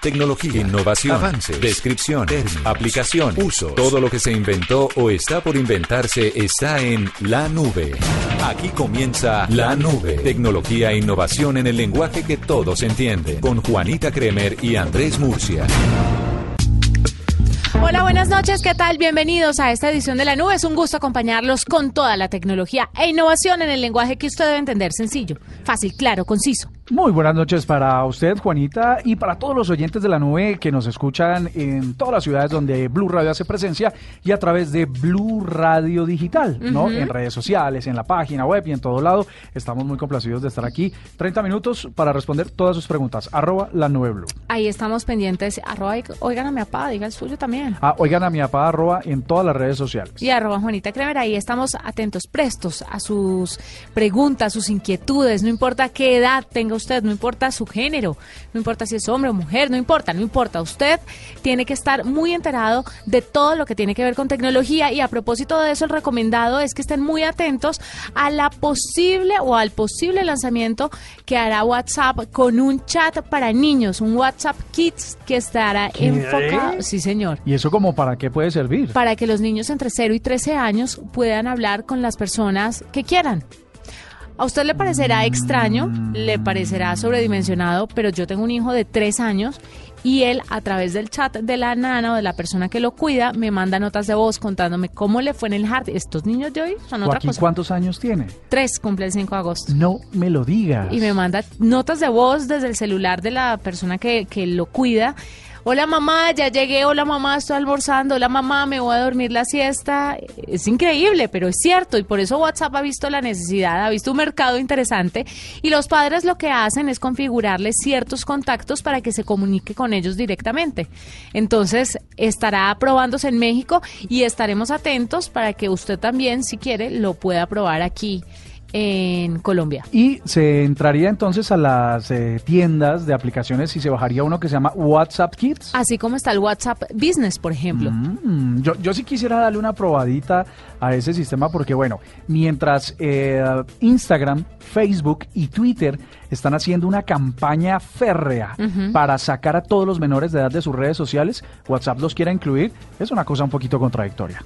Tecnología, innovación, avance, descripción, términos, aplicación, uso. Todo lo que se inventó o está por inventarse está en la nube. Aquí comienza la nube. Tecnología e innovación en el lenguaje que todos entienden. Con Juanita Kremer y Andrés Murcia. Hola, buenas noches, ¿qué tal? Bienvenidos a esta edición de la nube. Es un gusto acompañarlos con toda la tecnología e innovación en el lenguaje que usted debe entender sencillo, fácil, claro, conciso. Muy buenas noches para usted, Juanita, y para todos los oyentes de la nube que nos escuchan en todas las ciudades donde Blue Radio hace presencia y a través de Blue Radio Digital, ¿no? En redes sociales, en la página web y en todo lado. Estamos muy complacidos de estar aquí. 30 minutos para responder todas sus preguntas. Arroba la nube Blue. Ahí estamos pendientes. Arroba, oigan a mi papá, diga el suyo también. Ah, oigan a mi papá, arroba en todas las redes sociales. Y arroba Juanita Kremer, ahí estamos atentos, prestos a sus preguntas, sus inquietudes, no importa qué edad tenga usted, no importa su género, no importa si es hombre o mujer, no importa, no importa. Usted tiene que estar muy enterado de todo lo que tiene que ver con tecnología y a propósito de eso el recomendado es que estén muy atentos a la posible o al posible lanzamiento que hará WhatsApp con un chat para niños, un WhatsApp Kids que estará enfocado, sí señor. ¿Y eso como para qué puede servir? Para que los niños entre 0 y 13 años puedan hablar con las personas que quieran. A usted le parecerá extraño, le parecerá sobredimensionado, pero yo tengo un hijo de tres años y él a través del chat de la nana o de la persona que lo cuida me manda notas de voz contándome cómo le fue en el hard. Estos niños de hoy son otra cosa. ¿Cuántos años tiene? Tres, cumple el 5 de agosto. No me lo digas. Y me manda notas de voz desde el celular de la persona que, que lo cuida hola mamá, ya llegué, hola mamá, estoy almorzando, hola mamá, me voy a dormir la siesta. Es increíble, pero es cierto y por eso WhatsApp ha visto la necesidad, ha visto un mercado interesante y los padres lo que hacen es configurarles ciertos contactos para que se comunique con ellos directamente. Entonces, estará probándose en México y estaremos atentos para que usted también, si quiere, lo pueda probar aquí en Colombia. Y se entraría entonces a las eh, tiendas de aplicaciones y se bajaría uno que se llama WhatsApp Kids. Así como está el WhatsApp Business, por ejemplo. Mm, yo, yo sí quisiera darle una probadita a ese sistema porque, bueno, mientras eh, Instagram, Facebook y Twitter están haciendo una campaña férrea para sacar a todos los menores de edad de sus redes sociales, WhatsApp los quiera incluir, es una cosa un poquito contradictoria.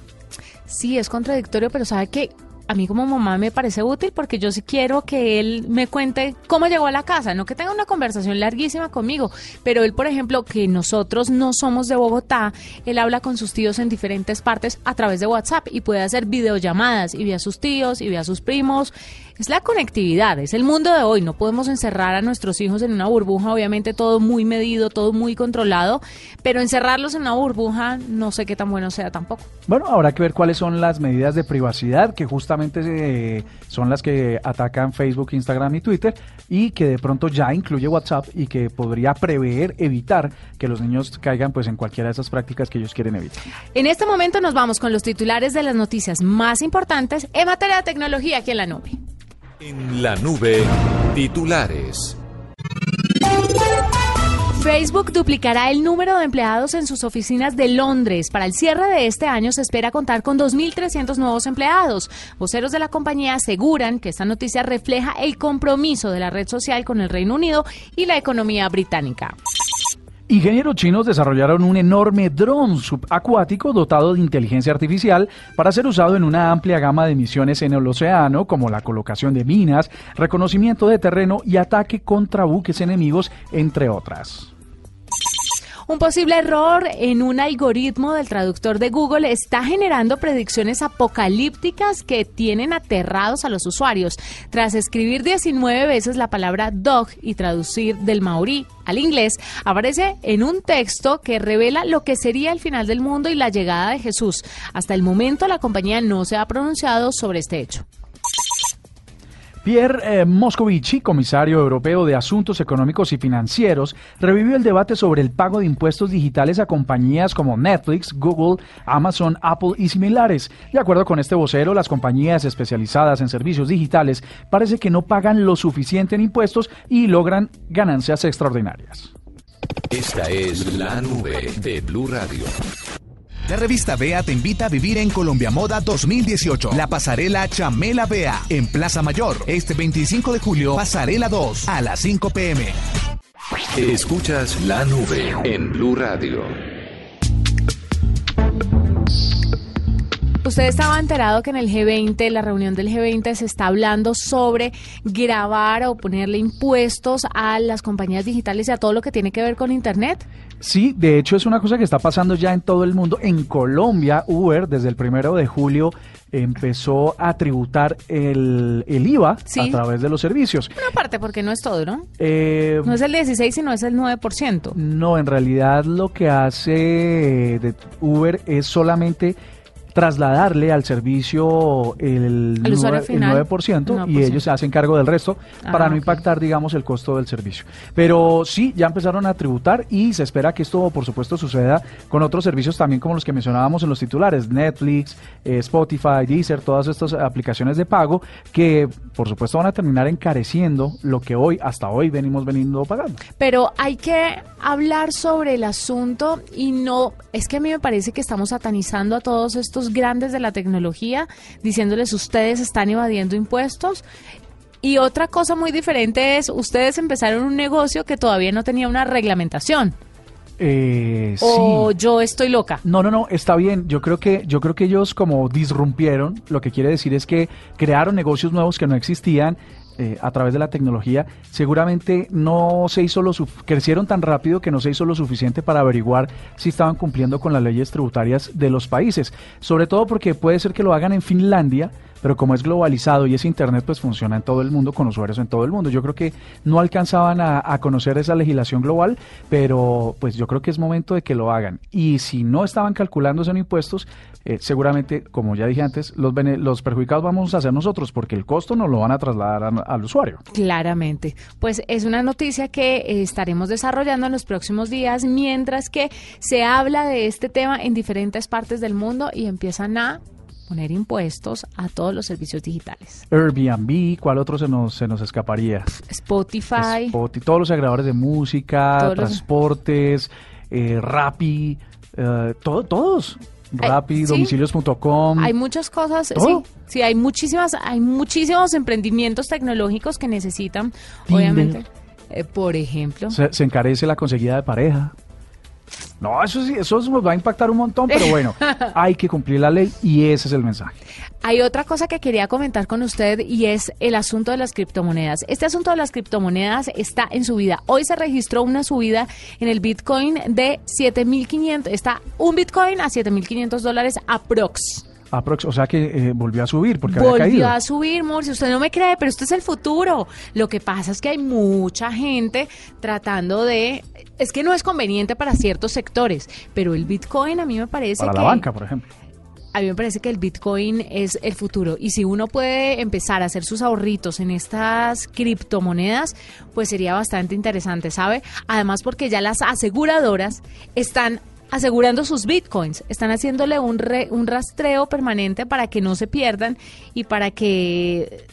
Sí, es contradictorio, pero sabe que a mí como mamá me parece útil porque yo sí quiero que él me cuente cómo llegó a la casa, no que tenga una conversación larguísima conmigo, pero él, por ejemplo, que nosotros no somos de Bogotá, él habla con sus tíos en diferentes partes a través de WhatsApp y puede hacer videollamadas y ve a sus tíos y ve a sus primos. Es la conectividad, es el mundo de hoy, no podemos encerrar a nuestros hijos en una burbuja, obviamente todo muy medido, todo muy controlado, pero encerrarlos en una burbuja no sé qué tan bueno sea tampoco. Bueno, habrá que ver cuáles son las medidas de privacidad que justamente eh, son las que atacan Facebook, Instagram y Twitter y que de pronto ya incluye WhatsApp y que podría prever, evitar que los niños caigan pues en cualquiera de esas prácticas que ellos quieren evitar. En este momento nos vamos con los titulares de las noticias más importantes en materia de tecnología aquí en la nube. En la nube, titulares. Facebook duplicará el número de empleados en sus oficinas de Londres. Para el cierre de este año se espera contar con 2.300 nuevos empleados. Voceros de la compañía aseguran que esta noticia refleja el compromiso de la red social con el Reino Unido y la economía británica. Ingenieros chinos desarrollaron un enorme dron subacuático dotado de inteligencia artificial para ser usado en una amplia gama de misiones en el océano, como la colocación de minas, reconocimiento de terreno y ataque contra buques enemigos, entre otras. Un posible error en un algoritmo del traductor de Google está generando predicciones apocalípticas que tienen aterrados a los usuarios. Tras escribir 19 veces la palabra dog y traducir del maorí al inglés, aparece en un texto que revela lo que sería el final del mundo y la llegada de Jesús. Hasta el momento la compañía no se ha pronunciado sobre este hecho. Pierre eh, Moscovici, comisario europeo de Asuntos Económicos y Financieros, revivió el debate sobre el pago de impuestos digitales a compañías como Netflix, Google, Amazon, Apple y similares. De acuerdo con este vocero, las compañías especializadas en servicios digitales parece que no pagan lo suficiente en impuestos y logran ganancias extraordinarias. Esta es la nube de Blue Radio. La revista Bea te invita a vivir en Colombia Moda 2018. La pasarela Chamela Bea en Plaza Mayor. Este 25 de julio, pasarela 2 a las 5 pm. Escuchas la nube en Blue Radio. Usted estaba enterado que en el G20, la reunión del G20, se está hablando sobre grabar o ponerle impuestos a las compañías digitales y a todo lo que tiene que ver con Internet. Sí, de hecho es una cosa que está pasando ya en todo el mundo. En Colombia, Uber desde el primero de julio empezó a tributar el, IVA a través de los servicios. Una parte, porque no es todo, ¿no? Eh, no es el 16, sino es el 9%. No, en realidad lo que hace Uber es solamente trasladarle al servicio el, 9%, y ellos se hacen cargo del resto para ah, no impactar, digamos, el costo del servicio. Pero sí, ya empezaron a tributar y se espera que esto, por supuesto, suceda con otros servicios también como los que mencionábamos en los titulares, Netflix, eh, Spotify, Deezer, todas estas aplicaciones de pago que, por supuesto, van a terminar encareciendo lo que hoy, hasta hoy, venimos veniendo pagando. Pero hay que hablar sobre el asunto y no, es que a mí me parece que estamos satanizando a todos estos grandes de la tecnología diciéndoles ustedes están evadiendo impuestos. Y otra cosa muy diferente es, ustedes empezaron un negocio que todavía no tenía una reglamentación. Eh, o yo estoy loca. No, no, no, está bien. Yo creo que yo creo que ellos como disrumpieron, lo que quiere decir es que crearon negocios nuevos que no existían eh, a través de la tecnología, seguramente no se hizo lo crecieron tan rápido que no se hizo lo suficiente para averiguar si estaban cumpliendo con las leyes tributarias de los países. Sobre todo porque puede ser que lo hagan en Finlandia, pero como es globalizado y es Internet, pues funciona en todo el mundo, con usuarios en todo el mundo. Yo creo que no alcanzaban a, conocer esa legislación global, pero pues yo creo que es momento de que lo hagan. Y si no estaban calculando en impuestos, eh, seguramente, como ya dije antes, los, los perjudicados vamos a ser nosotros, porque el costo no lo van a trasladar al usuario. Claramente. Pues es una noticia que eh, estaremos desarrollando en los próximos días, mientras que se habla de este tema en diferentes partes del mundo y empiezan a poner impuestos a todos los servicios digitales. Airbnb, ¿cuál otro se nos, se nos escaparía? Spotify. todos los agregadores de música, transportes, eh, Rappi, eh, todos. Rappi, domicilios.com. Hay muchas cosas, sí, sí, hay muchísimas, hay muchísimos emprendimientos tecnológicos que necesitan, obviamente. Eh, por ejemplo. se, encarece la conseguida de pareja. No, eso sí, eso nos va a impactar un montón, pero bueno, hay que cumplir la ley y ese es el mensaje. Hay otra cosa que quería comentar con usted y es el asunto de las criptomonedas. Este asunto de las criptomonedas está en subida. Hoy se registró una subida en el Bitcoin de 7.500, está un Bitcoin a 7.500 dólares aprox o sea que eh, volvió a subir porque volvió había caído. a subir, Murcia. Usted no me cree, pero esto es el futuro. Lo que pasa es que hay mucha gente tratando de. Es que no es conveniente para ciertos sectores, pero el Bitcoin a mí me parece para la banca, por ejemplo. A mí me parece que el Bitcoin es el futuro y si uno puede empezar a hacer sus ahorritos en estas criptomonedas, pues sería bastante interesante, ¿sabe? Además porque ya las aseguradoras están asegurando sus bitcoins, están haciéndole un, un rastreo permanente para que no se pierdan y para que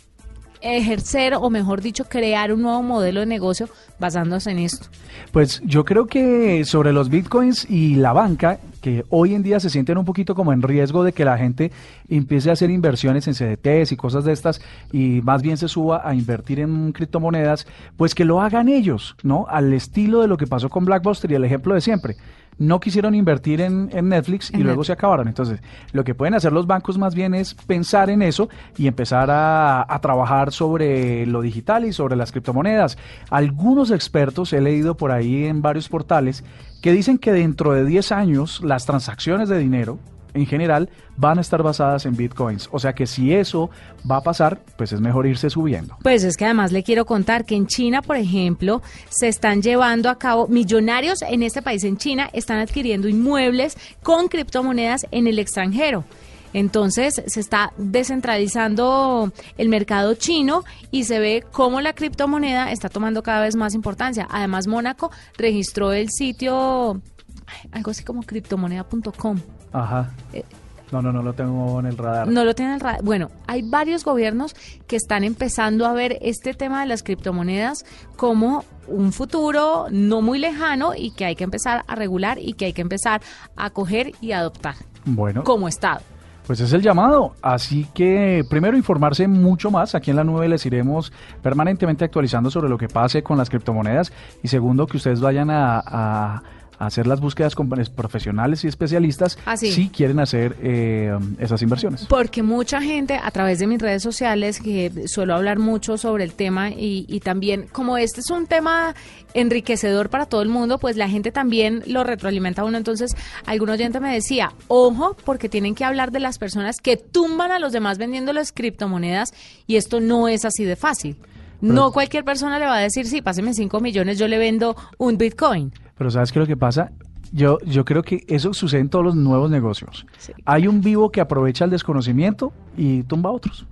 ejercer o mejor dicho crear un nuevo modelo de negocio basándose en esto? Pues yo creo que sobre los bitcoins y la banca, que hoy en día se sienten un poquito como en riesgo de que la gente empiece a hacer inversiones en CDTs y cosas de estas y más bien se suba a invertir en criptomonedas, pues que lo hagan ellos, ¿no? Al estilo de lo que pasó con Blackbuster y el ejemplo de siempre no quisieron invertir en, Netflix y luego se acabaron. Entonces, lo que pueden hacer los bancos más bien es pensar en eso y empezar a, a, trabajar sobre lo digital y sobre las criptomonedas. Algunos expertos, he leído por ahí en varios portales, que dicen que dentro de 10 años las transacciones de dinero en general van a estar basadas en bitcoins. O sea que si eso va a pasar, pues es mejor irse subiendo. Pues es que además le quiero contar que en China, por ejemplo, se están llevando a cabo millonarios en este país, en China, están adquiriendo inmuebles con criptomonedas en el extranjero. Entonces se está descentralizando el mercado chino y se ve cómo la criptomoneda está tomando cada vez más importancia. Además, Mónaco registró el sitio, algo así como criptomoneda.com. Ajá. Eh, no, no, no lo tengo en el radar. No lo tiene en el radar. Bueno, hay varios gobiernos que están empezando a ver este tema de las criptomonedas como un futuro no muy lejano y que hay que empezar a regular y que hay que empezar a coger y adoptar. Bueno. Como Estado. Pues es el llamado, así que primero informarse mucho más, aquí en la nube les iremos permanentemente actualizando sobre lo que pase con las criptomonedas y segundo que ustedes vayan a hacer las búsquedas con profesionales y especialistas ah, si quieren hacer eh, esas inversiones. Porque mucha gente a través de mis redes sociales, que suelo hablar mucho sobre el tema y, y también como este es un tema enriquecedor para todo el mundo, pues la gente también lo retroalimenta a uno. Entonces, algún oyente me decía, ojo, porque tienen que hablar de las personas que tumban a los demás vendiendo las criptomonedas y esto no es así de fácil. no cualquier persona le va a decir, sí, páseme 5 millones, yo le vendo un Bitcoin. Pero ¿sabes qué es lo que pasa? Yo, yo creo que eso sucede en todos los nuevos negocios. Hay un vivo que aprovecha el desconocimiento y tumba a otros.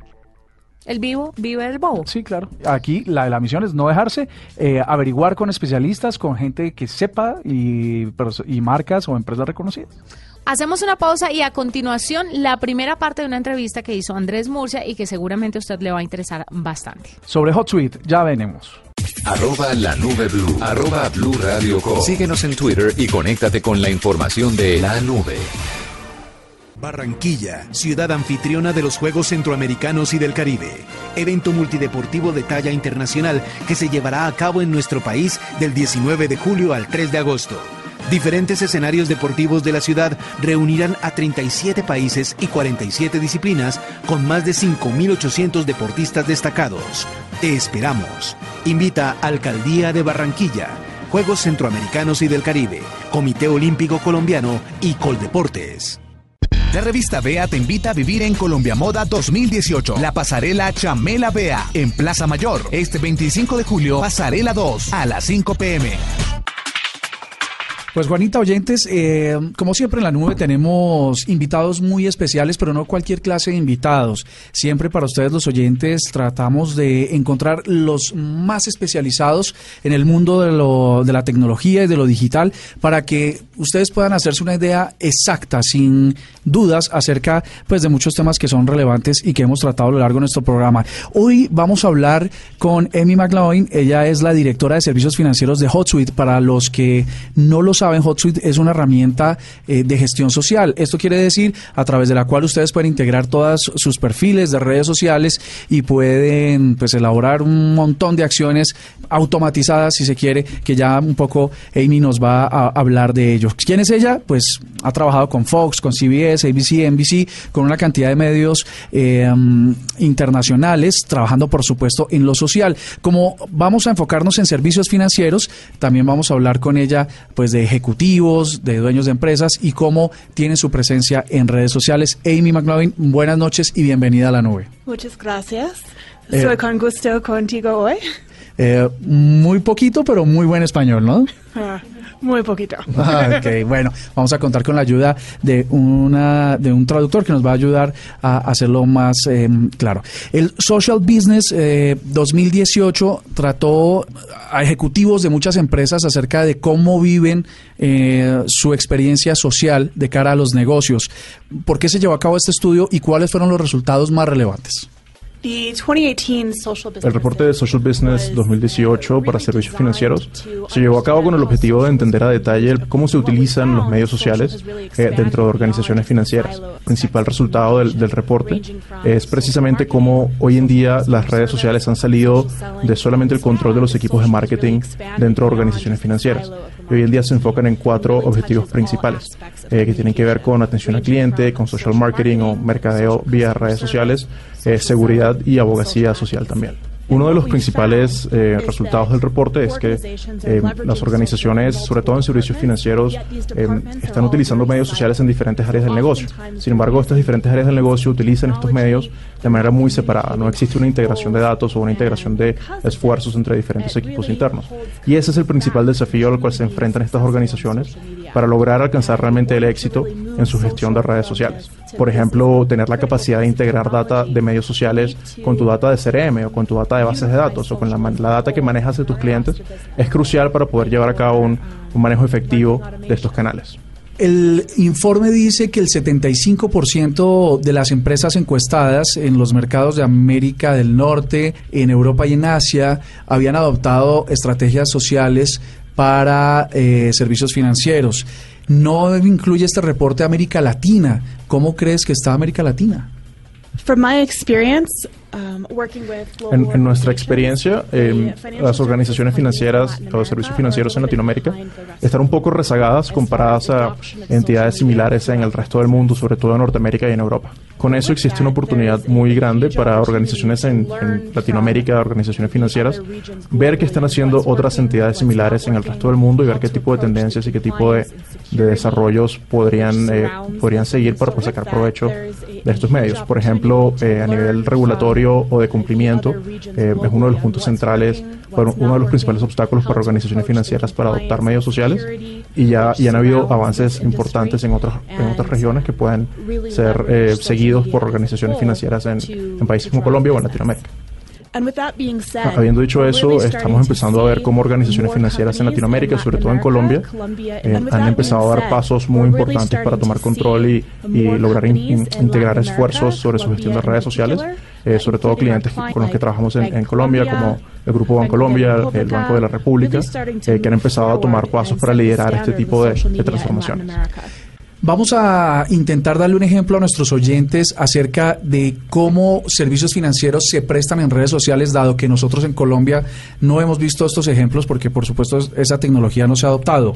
El vivo vive el bobo. Sí, claro. Aquí la, la misión es no dejarse, eh, averiguar con especialistas, con gente que sepa y, y marcas o empresas reconocidas. Hacemos una pausa y a continuación la primera parte de una entrevista que hizo Andrés Murcia y que seguramente a usted le va a interesar bastante. Sobre HotSuite, ya venimos. Arroba la nube blue. Arroba blue radio Síguenos en Twitter y conéctate con la información de la nube. Barranquilla, ciudad anfitriona de los Juegos Centroamericanos y del Caribe. Evento multideportivo de talla internacional que se llevará a cabo en nuestro país del 19 de julio al 3 de agosto. Diferentes escenarios deportivos de la ciudad reunirán a 37 países y 47 disciplinas con más de 5.800 deportistas destacados. Te esperamos. Invita Alcaldía de Barranquilla, Juegos Centroamericanos y del Caribe, Comité Olímpico Colombiano y Coldeportes. La revista Bea te invita a vivir en Colombia Moda 2018. La pasarela Chamela Bea en Plaza Mayor. Este 25 de julio, pasarela 2 a las 5 pm. Pues Juanita, oyentes, eh, como siempre en la nube tenemos invitados muy especiales, pero no cualquier clase de invitados. Siempre para ustedes los oyentes tratamos de encontrar los más especializados en el mundo de, lo, de la tecnología y de lo digital para que ustedes puedan hacerse una idea exacta, sin dudas, acerca pues, de muchos temas que son relevantes y que hemos tratado a lo largo de nuestro programa. Hoy vamos a hablar con Emmy McLaughlin. Ella es la directora de servicios financieros de HotSuite. Para los que no los saben, HotSuite es una herramienta eh, de gestión social. Esto quiere decir a través de la cual ustedes pueden integrar todas sus perfiles de redes sociales y pueden pues elaborar un montón de acciones automatizadas, si se quiere, que ya un poco Amy nos va a hablar de ello. ¿Quién es ella? Pues ha trabajado con Fox, con CBS, ABC, NBC, con una cantidad de medios eh, internacionales, trabajando por supuesto en lo social. Como vamos a enfocarnos en servicios financieros, también vamos a hablar con ella pues de ejecutivos, de dueños de empresas y cómo tienen su presencia en redes sociales. Amy McLovin, buenas noches y bienvenida a la nube. Muchas gracias. Estoy con gusto contigo hoy. Eh, muy poquito, pero muy buen español, ¿no? Ah, muy poquito. Ok, bueno, vamos a contar con la ayuda de una de un traductor que nos va a ayudar a hacerlo más em, claro. El Social Business 2018 eh, trató a ejecutivos de muchas empresas acerca de cómo viven eh, su experiencia social de cara a los negocios. ¿Por qué se llevó a cabo este estudio y cuáles fueron los resultados más relevantes? El reporte de Social Business 2018 para servicios financieros se llevó a cabo con el objetivo de entender a detalle cómo se utilizan los medios sociales eh, dentro de organizaciones financieras. El principal resultado del, del reporte es precisamente cómo hoy en día las redes sociales han salido de solamente el control de los equipos de marketing dentro de organizaciones financieras. Y hoy en día se enfocan en cuatro objetivos principales eh, que tienen que ver con atención al cliente, con social marketing o mercadeo vía redes sociales, eh, seguridad y abogacía social también. Uno de los principales eh, resultados del reporte es que eh, las organizaciones, sobre todo en servicios financieros, eh, están utilizando medios sociales en diferentes áreas del negocio. Sin embargo, estas diferentes áreas del negocio utilizan estos medios de manera muy separada. No existe una integración de datos o una integración de esfuerzos entre diferentes equipos internos. Y ese es el principal desafío al cual se enfrentan estas organizaciones para lograr alcanzar realmente el éxito en su gestión de redes sociales. Por ejemplo, tener la capacidad de integrar data de medios sociales con tu data de CRM o con tu data de bases de datos o con la, data que manejas de tus clientes es crucial para poder llevar a cabo un manejo efectivo de estos canales. El informe dice que el 75% de las empresas encuestadas en los mercados de América del Norte, en Europa y en Asia habían adoptado estrategias sociales para eh, servicios financieros. No incluye este reporte América Latina. ¿Cómo crees que está América Latina? From my experience, um, en, nuestra experiencia, em, las organizaciones financieras o servicios financieros en Latinoamérica están un poco rezagadas comparadas a entidades similares en el resto del mundo, sobre todo en Norteamérica y en Europa. Con eso existe una oportunidad muy grande para organizaciones en, Latinoamérica, organizaciones financieras, ver qué están haciendo otras entidades similares en el resto del mundo y ver qué tipo de tendencias y qué tipo de, desarrollos podrían, eh, podrían seguir para pues, sacar provecho de estos medios. Por ejemplo, eh, a nivel regulatorio o de cumplimiento, eh, es uno de los puntos centrales, uno de los principales obstáculos para organizaciones financieras para adoptar medios sociales y ya y han habido avances importantes en otras en otras regiones que pueden ser eh, seguidos por organizaciones financieras en, en países como Colombia o en Latinoamérica. Habiendo dicho eso, estamos empezando a ver cómo organizaciones financieras en Latinoamérica, sobre todo en Colombia, eh, han empezado a dar pasos muy importantes para tomar control y, lograr integrar esfuerzos sobre su gestión de redes sociales, eh, sobre todo clientes con los que trabajamos en, Colombia, como el Grupo Bancolombia, el Banco de la República, eh, que han empezado a tomar pasos para liderar este tipo de transformaciones. Vamos a intentar darle un ejemplo a nuestros oyentes acerca de cómo servicios financieros se prestan en redes sociales, dado que nosotros en Colombia no hemos visto estos ejemplos porque por supuesto esa tecnología no se ha adoptado.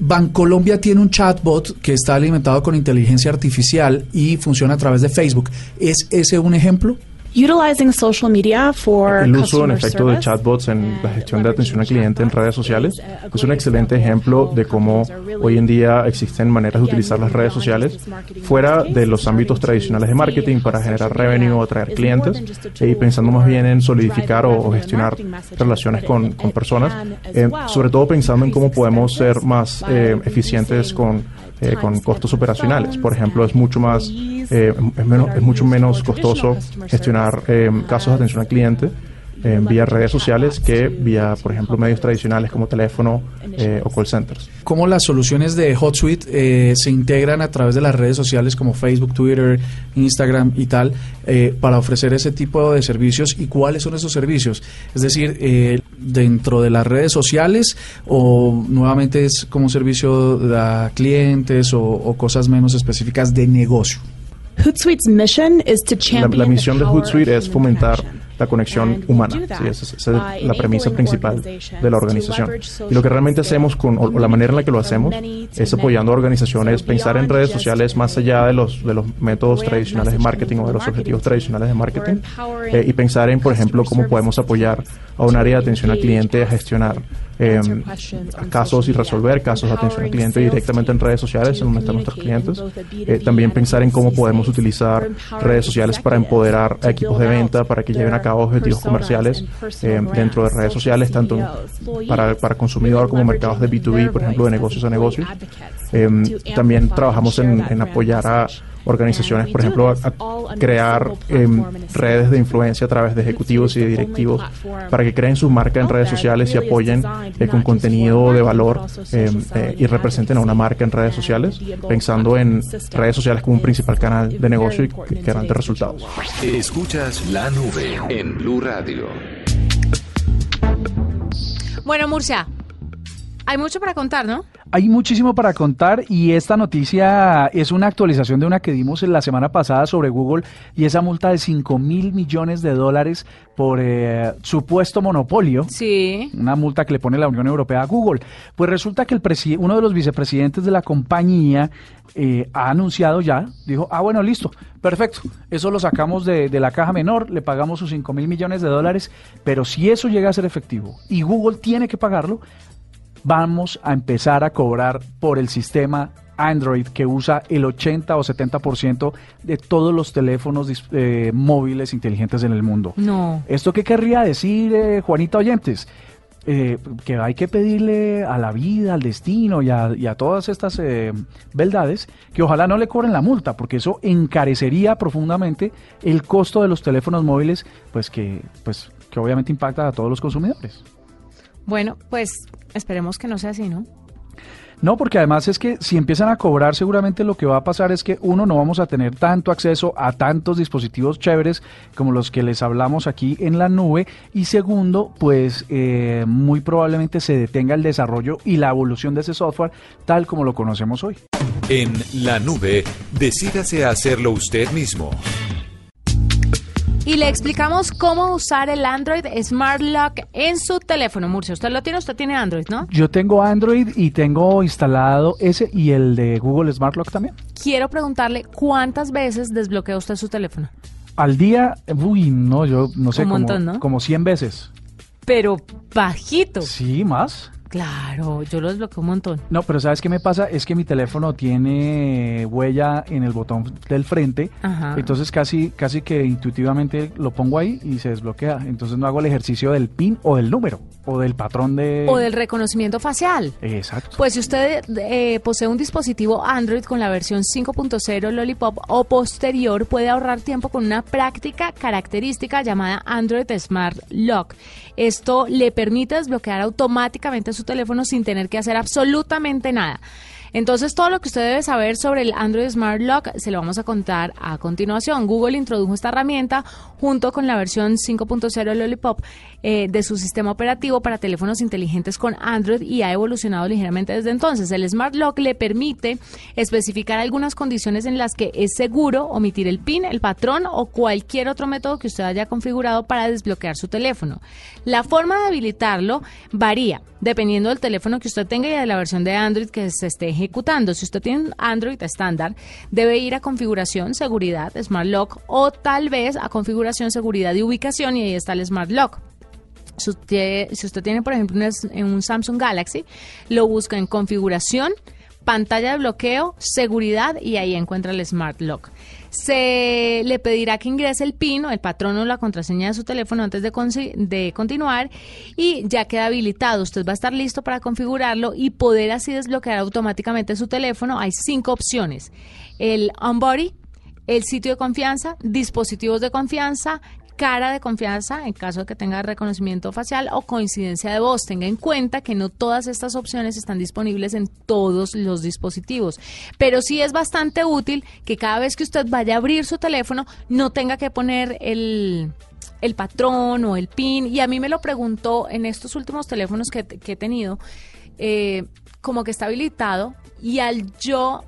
Bancolombia tiene un chatbot que está alimentado con inteligencia artificial y funciona a través de Facebook. ¿Es ese un ejemplo? Utilizing social media for el uso en efecto de chatbots en la gestión de atención al cliente en redes sociales es un excelente ejemplo de cómo hoy en día existen maneras de utilizar las redes sociales fuera de los ámbitos tradicionales de marketing para generar revenue o atraer clientes y pensando más bien en solidificar o, gestionar relaciones con, con personas, eh, sobre todo pensando en cómo podemos ser más eh, eficientes con, eh, con costos operacionales. Por ejemplo, es mucho más eh, es, menos, es mucho menos costoso gestionar eh, casos de atención al cliente eh, vía redes sociales que vía, por ejemplo, medios tradicionales como teléfono o call centers. ¿Cómo las soluciones de HotSuite se integran a través de las redes sociales como Facebook, Twitter, Instagram y tal para ofrecer ese tipo de servicios y cuáles son esos servicios? Es decir, dentro de las redes sociales o nuevamente es como un servicio a clientes o cosas menos específicas de negocio. La, misión de Hootsuite es fomentar la conexión humana. Sí, esa, es la premisa principal de la organización. Y lo que realmente hacemos, con, o, la manera en la que lo hacemos, es apoyando a organizaciones, pensar en redes sociales más allá de los, de los métodos tradicionales de marketing o de los objetivos tradicionales de marketing, eh, y pensar en, por ejemplo, cómo podemos apoyar a un área de atención al cliente a gestionar eh, casos y resolver casos de atención al cliente directamente en redes sociales, en donde están nuestros clientes. Eh, también pensar en cómo podemos utilizar redes sociales para empoderar a equipos de venta, para que lleven a objetivos comerciales eh, dentro de redes sociales, tanto para, para consumidor como mercados de B2B, por ejemplo, de negocios a negocios. también trabajamos en, en apoyar a organizaciones, por ejemplo, a, crear em, redes de influencia a través de ejecutivos y de directivos para que creen su marca en redes sociales y apoyen eh, con contenido de valor em, eh, y representen a una marca en redes sociales, pensando en redes sociales como un principal canal de negocio y que de resultados. Escuchas la nube en Blue Radio. Bueno, Murcia, hay mucho para contar, ¿no? Hay muchísimo para contar y esta noticia es una actualización de una que dimos en la semana pasada sobre Google y esa multa de 5 mil millones de dólares por eh, supuesto monopolio. Sí. Una multa que le pone la Unión Europea a Google. Pues resulta que el uno de los vicepresidentes de la compañía eh, ha anunciado ya, dijo, ah, bueno, listo, perfecto, eso lo sacamos de, de la caja menor, le pagamos sus 5 mil millones de dólares, pero si eso llega a ser efectivo y Google tiene que pagarlo, vamos a empezar a cobrar por el sistema Android que usa el 80 o 70% de todos los teléfonos eh, móviles inteligentes en el mundo. No. ¿Esto qué querría decir, eh, Juanita Oyentes? Eh, que hay que pedirle a la vida, al destino y a, todas estas verdades que ojalá no le cobren la multa, porque eso encarecería profundamente el costo de los teléfonos móviles, pues que, pues, que obviamente impacta a todos los consumidores. Bueno, pues esperemos que no sea así, ¿no? No, porque además es que si empiezan a cobrar, seguramente lo que va a pasar es que uno no vamos a tener tanto acceso a tantos dispositivos chéveres como los que les hablamos aquí en la nube. Y segundo, pues eh, muy probablemente se detenga el desarrollo y la evolución de ese software tal como lo conocemos hoy. En la nube, decídase a hacerlo usted mismo. Y le explicamos cómo usar el Android Smart Lock en su teléfono. Murcia, usted lo tiene, usted tiene Android, ¿no? Yo tengo Android y tengo instalado ese y el de Google Smart Lock también. Quiero preguntarle cuántas veces desbloquea usted su teléfono. Al día, uy, no, yo no sé, Un como, montón, ¿no? como 100 veces. Pero bajito. Sí, más. Claro, yo lo desbloqueo un montón. No, pero ¿sabes qué me pasa? Es que mi teléfono tiene huella en el botón del frente, Ajá. entonces casi, casi que intuitivamente lo pongo ahí y se desbloquea. Entonces no hago el ejercicio del PIN o del número o del patrón de... O del reconocimiento facial. Exacto. Pues si usted eh, posee un dispositivo Android con la versión 5.0 Lollipop o posterior, puede ahorrar tiempo con una práctica característica llamada Android Smart Lock. Esto le permite desbloquear automáticamente su teléfono sin tener que hacer absolutamente nada. Entonces, todo lo que usted debe saber sobre el Android Smart Lock se lo vamos a contar a continuación. Google introdujo esta herramienta junto con la versión 5.0 Lollipop eh, de su sistema operativo para teléfonos inteligentes con Android y ha evolucionado ligeramente desde entonces. El Smart Lock le permite especificar algunas condiciones en las que es seguro omitir el PIN, el patrón o cualquier otro método que usted haya configurado para desbloquear su teléfono. La forma de habilitarlo varía dependiendo del teléfono que usted tenga y de la versión de Android que se esté ejecutando. Si usted tiene un Android estándar, debe ir a configuración, seguridad, Smart Lock o tal vez a configuración, seguridad y ubicación y ahí está el Smart Lock. Si usted, tiene, por ejemplo, un, un Samsung Galaxy, lo busca en configuración, pantalla de bloqueo, seguridad y ahí encuentra el Smart Lock. Se le pedirá que ingrese el PIN o el patrón o la contraseña de su teléfono antes de, de continuar y ya queda habilitado. Usted va a estar listo para configurarlo y poder así desbloquear automáticamente su teléfono. Hay cinco opciones. El On-Body, el sitio de confianza, dispositivos de confianza, cara de confianza en caso de que tenga reconocimiento facial o coincidencia de voz. Tenga en cuenta que no todas estas opciones están disponibles en todos los dispositivos, pero sí es bastante útil que cada vez que usted vaya a abrir su teléfono no tenga que poner el el patrón o el PIN. Y a mí me lo preguntó en estos últimos teléfonos que, he tenido eh, como que está habilitado. Y al yo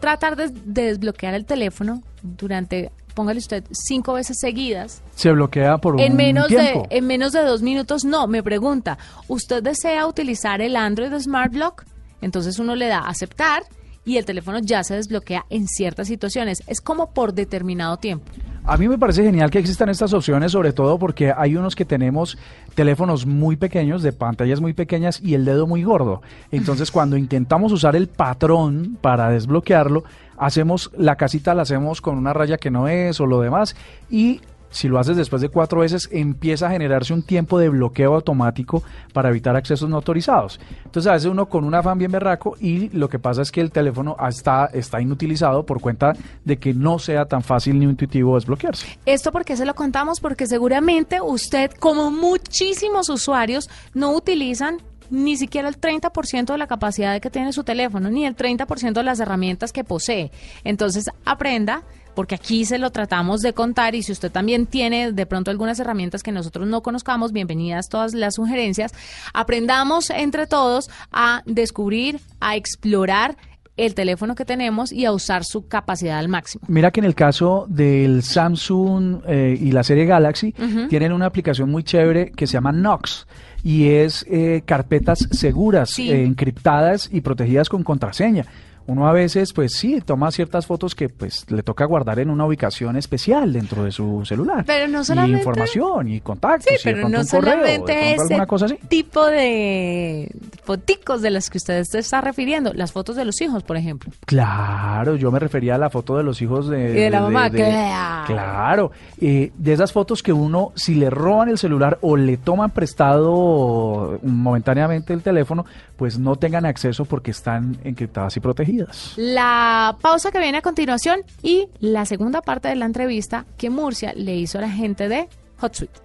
tratar de desbloquear el teléfono durante, póngale usted, cinco veces seguidas, Se bloquea por en un menos, de, tiempo. en menos de dos minutos, no, me pregunta, ¿usted desea utilizar el Android Smart Lock? Entonces uno le da a aceptar y el teléfono ya se desbloquea en ciertas situaciones. Es como por determinado tiempo. A mí me parece genial que existan estas opciones, sobre todo porque hay unos que tenemos teléfonos muy pequeños, de pantallas muy pequeñas y el dedo muy gordo. Entonces, cuando intentamos usar el patrón para desbloquearlo, hacemos la casita la hacemos con una raya que no es o lo demás y si lo haces después de cuatro veces, empieza a generarse un tiempo de bloqueo automático para evitar accesos no autorizados. Entonces, a veces uno con un afán bien berraco y lo que pasa es que el teléfono está, está inutilizado por cuenta de que no sea tan fácil ni intuitivo desbloquearse. ¿Esto por qué se lo contamos? Porque seguramente usted, como muchísimos usuarios, no utilizan ni siquiera el 30% de la capacidad que tiene su teléfono, ni el 30% de las herramientas que posee. Entonces, aprenda, porque aquí se lo tratamos de contar y si usted también tiene de pronto algunas herramientas que nosotros no conozcamos, bienvenidas todas las sugerencias. Aprendamos entre todos a descubrir, a explorar el teléfono que tenemos y a usar su capacidad al máximo. Mira que en el caso del Samsung eh, y la serie Galaxy tienen una aplicación muy chévere que se llama Knox y es eh, carpetas seguras, Sí. eh, encriptadas y protegidas con contraseña. Uno a veces, pues sí, toma ciertas fotos que pues le toca guardar en una ubicación especial dentro de su celular. Pero no Y solamente- información y contactos. Sí, y de pero no correo, de solamente ese alguna cosa así. tipo de foticos de las que usted se está refiriendo, las fotos de los hijos, por ejemplo. Claro, yo me refería a la foto de los hijos de, Y de la mamá, claro. claro, eh, de esas fotos que uno, si le roban el celular o le toman prestado momentáneamente el teléfono, pues no tengan acceso porque están encriptadas y protegidas. La pausa que viene a continuación y la segunda parte de la entrevista que Murcia le hizo a la gente de HotSuite.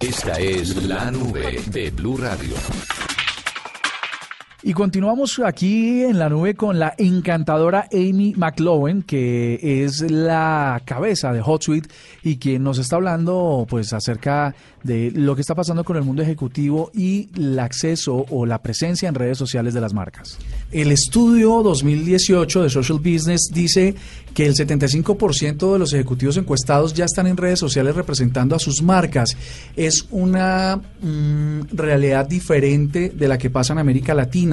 Esta es la nube de Blue Radio. Y continuamos aquí en la nube con la encantadora Amy McLowen, que es la cabeza de HotSuite y quien nos está hablando pues acerca de lo que está pasando con el mundo ejecutivo y el acceso o la presencia en redes sociales de las marcas. El estudio 2018 de Social Business dice que el 75% de los ejecutivos encuestados ya están en redes sociales representando a sus marcas. Es una mm, realidad diferente de la que pasa en América Latina.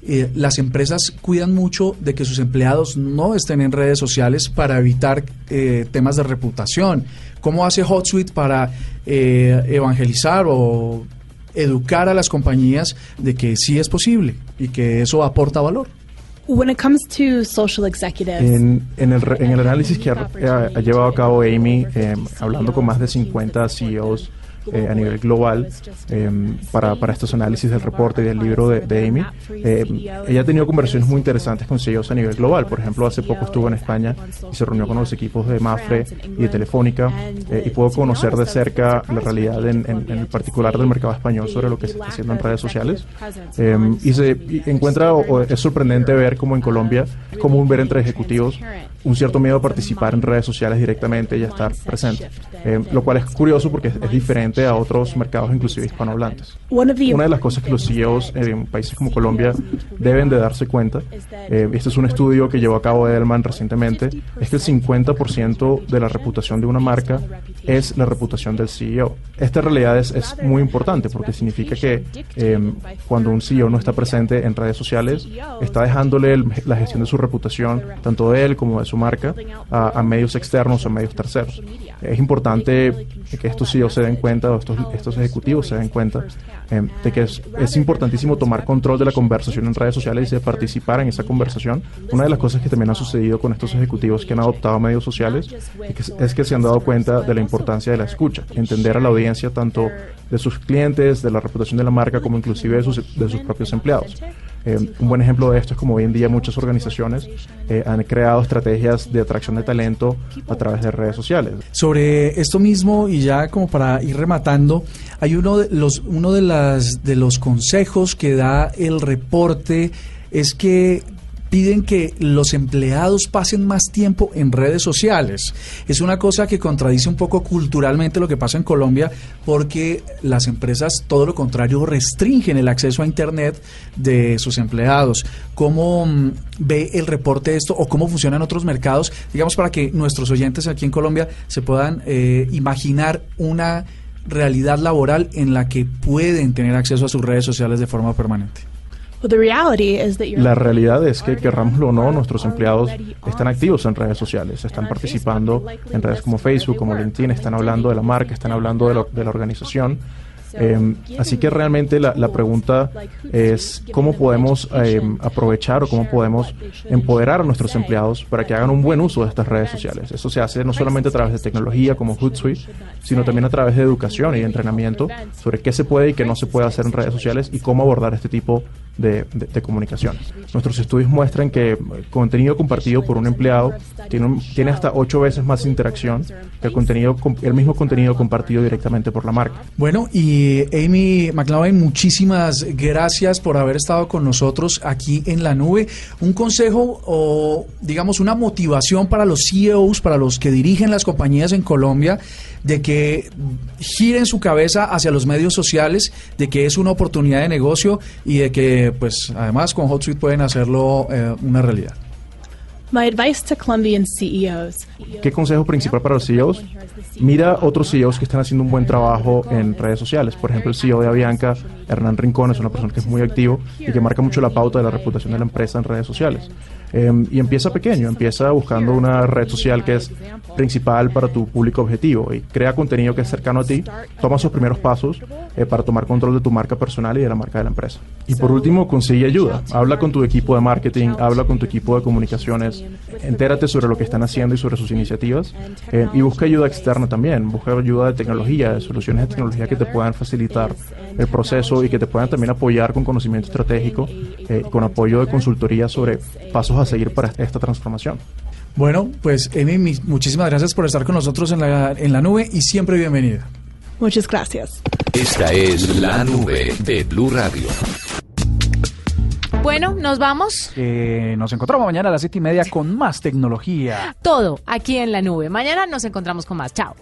Eh, las empresas cuidan mucho de que sus empleados no estén en redes sociales para evitar eh, temas de reputación. ¿Cómo hace HotSuite para eh, evangelizar o educar a las compañías de que sí es posible y que eso aporta valor? When it comes to social executives, en, en, el, en el análisis que ha, ha, llevado a cabo Amy, eh, hablando con más de 50 CEOs eh, a nivel global em, para, para, estos análisis del reporte y del libro de, Amy. Em, ella ha tenido conversaciones muy interesantes con CEOs a nivel global. Por ejemplo, hace poco estuvo en España y se reunió con los equipos de Mafre y de Telefónica eh, y pudo conocer de cerca la realidad en, en, particular del mercado español sobre lo que se está haciendo en redes sociales. Em, y se encuentra, o, es sorprendente ver cómo en Colombia es común ver entre ejecutivos un cierto miedo a participar en redes sociales directamente y a estar presente. lo cual es curioso porque es diferente a otros mercados, inclusive hispanohablantes. Una de las cosas que los CEOs en países como Colombia deben de darse cuenta, eh, este es un estudio que llevó a cabo Edelman recientemente, es que el 50% de la reputación de una marca es la reputación del CEO. Esta realidad es, es muy importante porque significa que em, cuando un CEO no está presente en redes sociales, está dejándole la gestión de su reputación, tanto de él como de su marca, a, medios externos o a medios terceros. Es importante que estos CEOs se den cuenta estos, estos ejecutivos se den cuenta eh, de que es, es, importantísimo tomar control de la conversación en redes sociales y de participar en esa conversación. Una de las cosas que también ha sucedido con estos ejecutivos que han adoptado medios sociales es que, se han dado cuenta de la importancia de la escucha, entender a la audiencia tanto de sus clientes, de la reputación de la marca, como inclusive de sus, de sus propios empleados. Eh, un buen ejemplo de esto es como hoy en día muchas organizaciones eh, han creado estrategias de atracción de talento a través de redes sociales. Sobre esto mismo y ya como para ir rematando, hay uno de los uno de las de los consejos que da el reporte es que piden que los empleados pasen más tiempo en redes sociales. Es una cosa que contradice un poco culturalmente lo que pasa en Colombia porque las empresas, todo lo contrario, restringen el acceso a Internet de sus empleados. ¿Cómo mm, ve el reporte esto o cómo funciona en otros mercados? Digamos para que nuestros oyentes aquí en Colombia se puedan eh, imaginar una realidad laboral en la que pueden tener acceso a sus redes sociales de forma permanente. La realidad es que, querrámoslo o no, nuestros empleados están activos en redes sociales, están participando en redes como Facebook, como LinkedIn, están hablando de la marca, están hablando de, de la organización Em, así que realmente la, pregunta es cómo podemos em, aprovechar o cómo podemos empoderar a nuestros empleados para que hagan un buen uso de estas redes sociales. Eso se hace no solamente a través de tecnología como Hootsuite, sino también a través de educación y entrenamiento sobre qué se puede y qué no se puede hacer en redes sociales y cómo abordar este tipo de, de, comunicaciones. Nuestros estudios muestran que contenido compartido por un empleado tiene, tiene hasta ocho veces más interacción que el, contenido, el mismo contenido compartido directamente por la marca. Bueno, y Amy McLaughlin, muchísimas gracias por haber estado con nosotros aquí en la nube. Un consejo o, digamos, una motivación para los CEOs, para los que dirigen las compañías en Colombia, de que giren su cabeza hacia los medios sociales, de que es una oportunidad de negocio y de que, pues, además con HotSuite pueden hacerlo eh, una realidad. CEOs. ¿Qué consejo principal para los CEOs? Mira otros CEOs que están haciendo un buen trabajo en redes sociales. Por ejemplo, el CEO de Avianca, Hernán Rincón, es una persona que es muy activo y que marca mucho la pauta de la reputación de la empresa en redes sociales. Em, y empieza pequeño, empieza buscando una red social que es principal para tu público objetivo y crea contenido que es cercano a ti, toma sus primeros pasos eh, para tomar control de tu marca personal y de la marca de la empresa. Y por último, consigue ayuda. Habla con tu equipo de marketing, habla con tu equipo de comunicaciones, entérate sobre lo que están haciendo y sobre sus iniciativas eh, y busca ayuda externa también, busca ayuda de tecnología, de soluciones de tecnología que te puedan facilitar el proceso y que te puedan también apoyar con conocimiento estratégico, eh, con apoyo de consultoría sobre pasos a seguir para esta transformación. Bueno, pues Emi, muchísimas gracias por estar con nosotros en la, en la nube y siempre bienvenida. Muchas gracias. Esta es la nube de Blue Radio. Bueno, nos vamos. Eh, nos encontramos mañana a las siete y media con más tecnología. Todo aquí en la nube. Mañana nos encontramos con más. Chao.